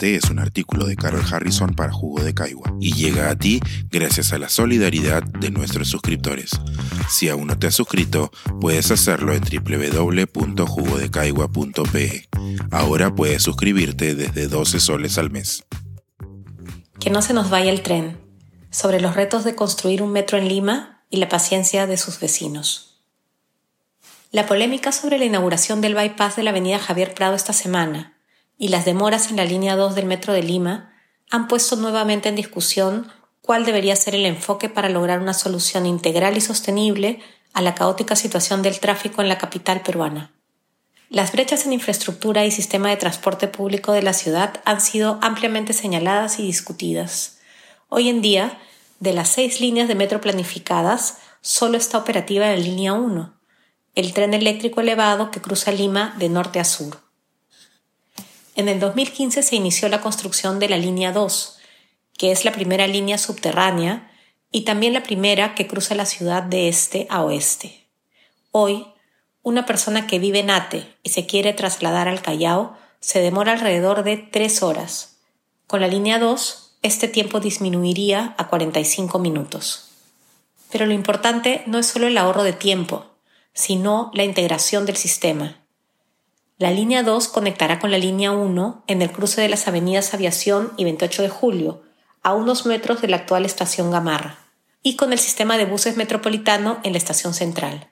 Este es un artículo de Carol Harrison para Jugo de Caigua y llega a ti gracias a la solidaridad de nuestros suscriptores. Si aún no te has suscrito, puedes hacerlo en www.jugodecaigua.pe. Ahora puedes suscribirte desde 12 soles al mes. Que no se nos vaya el tren. Sobre los retos de construir un metro en Lima y la paciencia de sus vecinos. La polémica sobre la inauguración del bypass de la avenida Javier Prado esta semana y las demoras en la línea 2 del Metro de Lima han puesto nuevamente en discusión cuál debería ser el enfoque para lograr una solución integral y sostenible a la caótica situación del tráfico en la capital peruana. Las brechas en infraestructura y sistema de transporte público de la ciudad han sido ampliamente señaladas y discutidas. Hoy en día, de las seis líneas de metro planificadas, solo está operativa la línea 1, el tren eléctrico elevado que cruza Lima de norte a sur. En el 2015 se inició la construcción de la línea 2, que es la primera línea subterránea y también la primera que cruza la ciudad de este a oeste. Hoy, una persona que vive en Ate y se quiere trasladar al Callao se demora alrededor de tres horas. Con la línea 2, este tiempo disminuiría a 45 minutos. Pero lo importante no es solo el ahorro de tiempo, sino la integración del sistema. La línea 2 conectará con la línea 1 en el cruce de las avenidas Aviación y 28 de Julio, a unos metros de la actual estación Gamarra, y con el sistema de buses metropolitano en la estación central.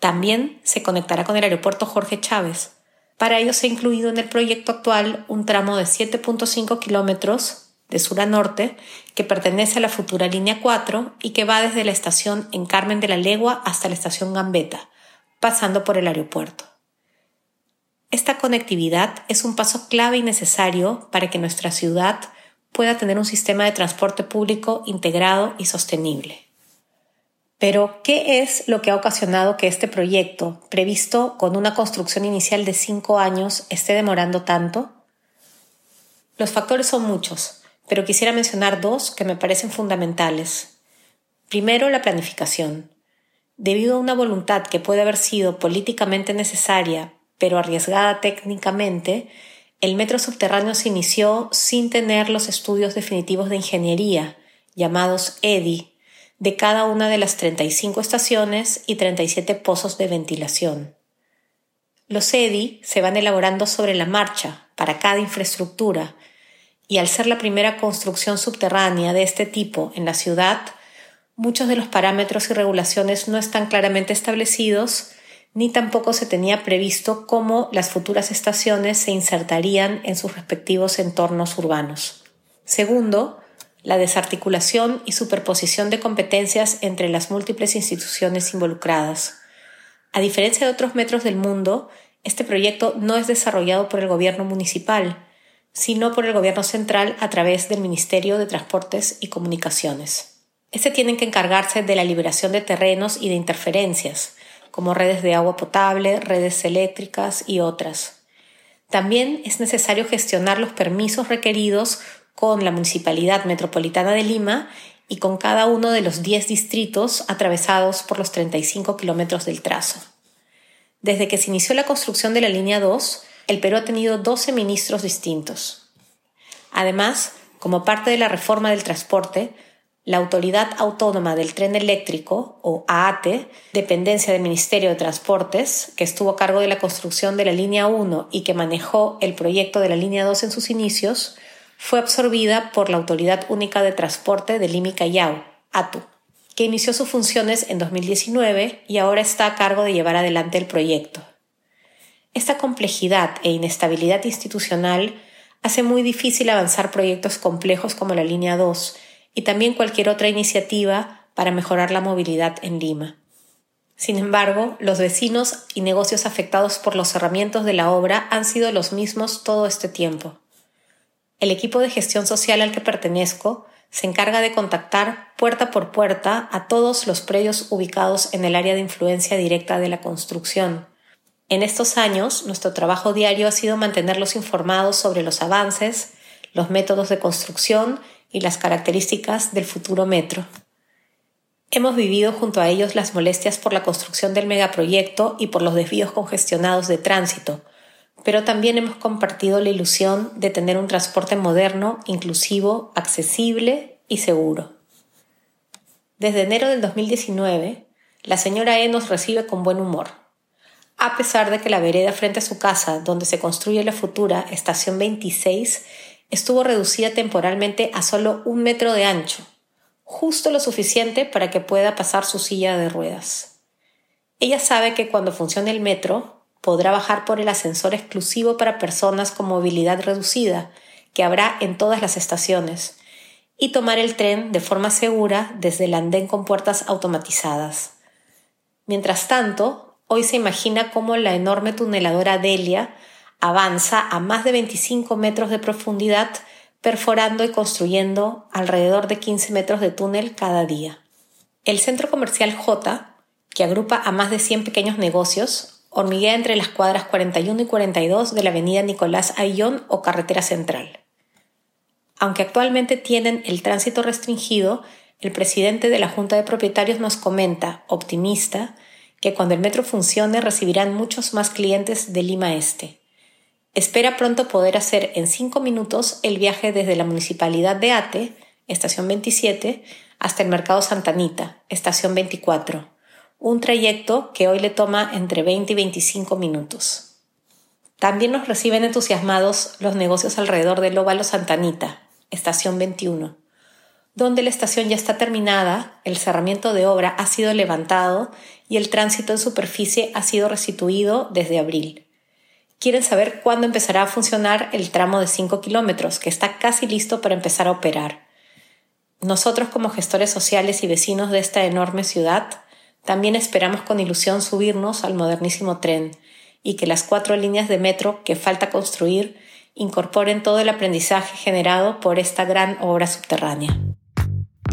También se conectará con el aeropuerto Jorge Chávez. Para ello se ha incluido en el proyecto actual un tramo de 7.5 kilómetros de sur a norte, que pertenece a la futura línea 4 y que va desde la estación en Carmen de la Legua hasta la estación Gambetta, pasando por el aeropuerto. Esta conectividad es un paso clave y necesario para que nuestra ciudad pueda tener un sistema de transporte público integrado y sostenible. Pero, ¿qué es lo que ha ocasionado que este proyecto, previsto con una construcción inicial de cinco años, esté demorando tanto? Los factores son muchos, pero quisiera mencionar dos que me parecen fundamentales. Primero, la planificación. Debido a una voluntad que puede haber sido políticamente necesaria, pero arriesgada técnicamente, el metro subterráneo se inició sin tener los estudios definitivos de ingeniería, llamados EDI, de cada una de las 35 estaciones y 37 pozos de ventilación. Los EDI se van elaborando sobre la marcha para cada infraestructura y al ser la primera construcción subterránea de este tipo en la ciudad, muchos de los parámetros y regulaciones no están claramente establecidos, ni tampoco se tenía previsto cómo las futuras estaciones se insertarían en sus respectivos entornos urbanos. Segundo, la desarticulación y superposición de competencias entre las múltiples instituciones involucradas. A diferencia de otros metros del mundo, este proyecto no es desarrollado por el gobierno municipal, sino por el Gobierno central a través del Ministerio de Transportes y Comunicaciones. Este tienen que encargarse de la liberación de terrenos y de interferencias, como redes de agua potable, redes eléctricas y otras. También es necesario gestionar los permisos requeridos con la Municipalidad Metropolitana de Lima y con cada uno de los 10 distritos atravesados por los 35 kilómetros del trazo. Desde que se inició la construcción de la línea 2, el Perú ha tenido 12 ministros distintos. Además, como parte de la reforma del transporte, la Autoridad Autónoma del Tren Eléctrico, o AATE, dependencia del Ministerio de Transportes, que estuvo a cargo de la construcción de la línea 1 y que manejó el proyecto de la línea 2 en sus inicios, fue absorbida por la Autoridad Única de Transporte de Lima Callao, ATU, que inició sus funciones en 2019 y ahora está a cargo de llevar adelante el proyecto. Esta complejidad e inestabilidad institucional hace muy difícil avanzar proyectos complejos como la Línea 2 y también cualquier otra iniciativa para mejorar la movilidad en Lima. Sin embargo, los vecinos y negocios afectados por los cerramientos de la obra han sido los mismos todo este tiempo. El equipo de gestión social al que pertenezco se encarga de contactar puerta por puerta a todos los predios ubicados en el área de influencia directa de la construcción, en estos años, nuestro trabajo diario ha sido mantenerlos informados sobre los avances, los métodos de construcción y las características del futuro metro. Hemos vivido junto a ellos las molestias por la construcción del megaproyecto y por los desvíos congestionados de tránsito, pero también hemos compartido la ilusión de tener un transporte moderno, inclusivo, accesible y seguro. Desde enero del 2019, la señora E nos recibe con buen humor. A pesar de que la vereda frente a su casa, donde se construye la futura Estación 26, estuvo reducida temporalmente a solo un metro de ancho, justo lo suficiente para que pueda pasar su silla de ruedas. Ella sabe que cuando funcione el metro, podrá bajar por el ascensor exclusivo para personas con movilidad reducida, que habrá en todas las estaciones, y tomar el tren de forma segura desde el andén con puertas automatizadas. Mientras tanto, hoy se imagina cómo la enorme tuneladora Delia avanza a más de 25 metros de profundidad, perforando y construyendo alrededor de 15 metros de túnel cada día. El centro comercial J, que agrupa a más de 100 pequeños negocios, hormiguea entre las cuadras 41 y 42 de la avenida Nicolás Ayllón o Carretera Central. Aunque actualmente tienen el tránsito restringido, el presidente de la Junta de Propietarios nos comenta, optimista, que cuando el metro funcione recibirán muchos más clientes de Lima Este. Espera pronto poder hacer en cinco minutos el viaje desde la Municipalidad de Ate, estación 27, hasta el Mercado Santanita, estación 24 un trayecto que hoy le toma entre 20 y 25 minutos. También nos reciben entusiasmados los negocios alrededor del Óvalo Santanita, estación 21, donde la estación ya está terminada, el cerramiento de obra ha sido levantado y el tránsito en superficie ha sido restituido desde abril. Quieren saber cuándo empezará a funcionar el tramo de 5 kilómetros, que está casi listo para empezar a operar. Nosotros como gestores sociales y vecinos de esta enorme ciudad también esperamos con ilusión subirnos al modernísimo tren y que las cuatro líneas de metro que falta construir incorporen todo el aprendizaje generado por esta gran obra subterránea.